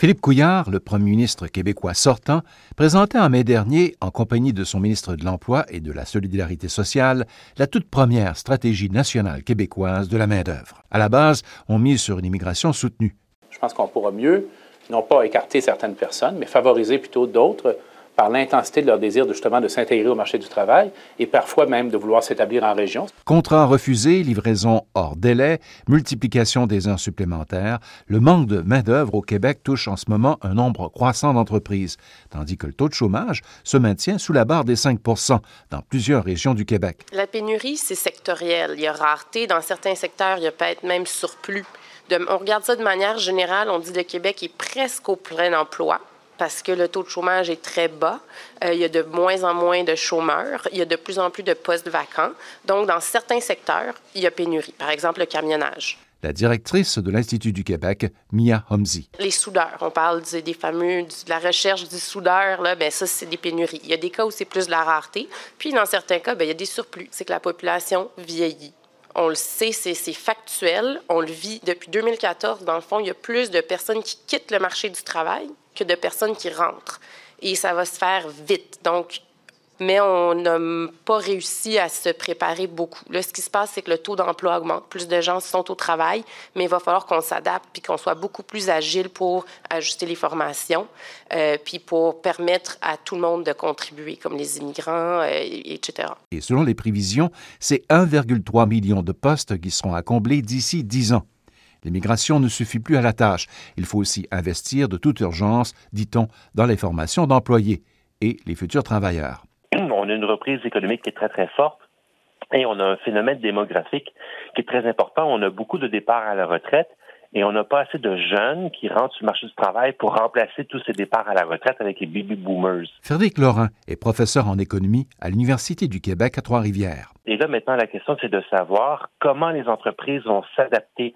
Philippe Couillard, le premier ministre québécois sortant, présentait en mai dernier, en compagnie de son ministre de l'Emploi et de la Solidarité sociale, la toute première stratégie nationale québécoise de la main-d'œuvre. À la base, on mise sur une immigration soutenue. Je pense qu'on pourra mieux, non pas écarter certaines personnes, mais favoriser plutôt d'autres par l'intensité de leur désir justement de s'intégrer au marché du travail et parfois même de vouloir s'établir en région. Contrats refusés, livraison hors délai, multiplication des heures supplémentaires, le manque de main-d'œuvre au Québec touche en ce moment un nombre croissant d'entreprises, tandis que le taux de chômage se maintient sous la barre des 5 dans plusieurs régions du Québec. La pénurie, c'est sectoriel. Il y a rareté. Dans certains secteurs, il y a peut-être même surplus. on regarde ça de manière générale. On dit que le Québec est presque au plein emploi parce que le taux de chômage est très bas. Euh, il y a de moins en moins de chômeurs. Il y a de plus en plus de postes vacants. Donc, dans certains secteurs, il y a pénurie. Par exemple, le camionnage. La directrice de l'Institut du Québec, Mia Homzi. Les soudeurs, on parle des fameux, de la recherche du soudeur, là, ben ça, c'est des pénuries. Il y a des cas où c'est plus de la rareté. Puis, dans certains cas, ben, il y a des surplus. C'est que la population vieillit on le sait, c'est factuel. On le vit depuis 2014. Dans le fond, il y a plus de personnes qui quittent le marché du travail que de personnes qui rentrent. Et ça va se faire vite. Donc, mais on n'a pas réussi à se préparer beaucoup. Là, ce qui se passe, c'est que le taux d'emploi augmente, plus de gens sont au travail, mais il va falloir qu'on s'adapte puis qu'on soit beaucoup plus agile pour ajuster les formations, euh, puis pour permettre à tout le monde de contribuer, comme les immigrants, euh, etc. Et selon les prévisions, c'est 1,3 million de postes qui seront à combler d'ici 10 ans. L'immigration ne suffit plus à la tâche. Il faut aussi investir de toute urgence, dit-on, dans les formations d'employés et les futurs travailleurs. On a une reprise économique qui est très, très forte. Et on a un phénomène démographique qui est très important. On a beaucoup de départs à la retraite et on n'a pas assez de jeunes qui rentrent sur le marché du travail pour remplacer tous ces départs à la retraite avec les baby boomers. Frédéric Laurent est professeur en économie à l'Université du Québec à Trois-Rivières. Et là, maintenant, la question, c'est de savoir comment les entreprises vont s'adapter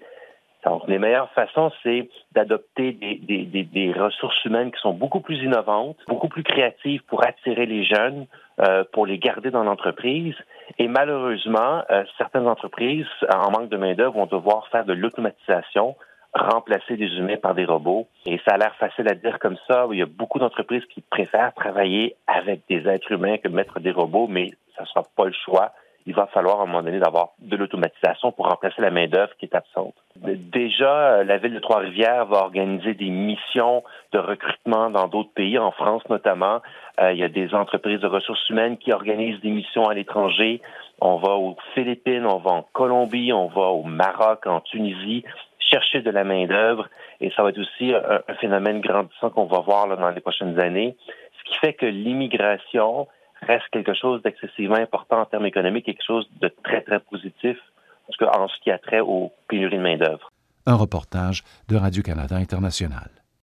donc, les meilleures façons, c'est d'adopter des, ressources humaines qui sont beaucoup plus innovantes, beaucoup plus créatives pour attirer les jeunes, euh, pour les garder dans l'entreprise. Et malheureusement, euh, certaines entreprises, en manque de main-d'œuvre, vont devoir faire de l'automatisation, remplacer des humains par des robots. Et ça a l'air facile à dire comme ça. Il y a beaucoup d'entreprises qui préfèrent travailler avec des êtres humains que mettre des robots, mais ça ne sera pas le choix il va falloir à un moment donné d'avoir de l'automatisation pour remplacer la main-d'œuvre qui est absente. Déjà, euh, la ville de Trois-Rivières va organiser des missions de recrutement dans d'autres pays, en France notamment. Euh, il y a des entreprises de ressources humaines qui organisent des missions à l'étranger. On va aux Philippines, on va en Colombie, on va au Maroc, en Tunisie, chercher de la main-d'œuvre. Et ça va être aussi un, phénomène grandissant qu'on va voir dans les prochaines années. Ce qui fait que l'immigration, reste quelque chose d'excessivement important en termes économiques, quelque chose de très, très positif en ce qui a trait aux pénuries de main-d'œuvre. Un reportage de Radio-Canada International.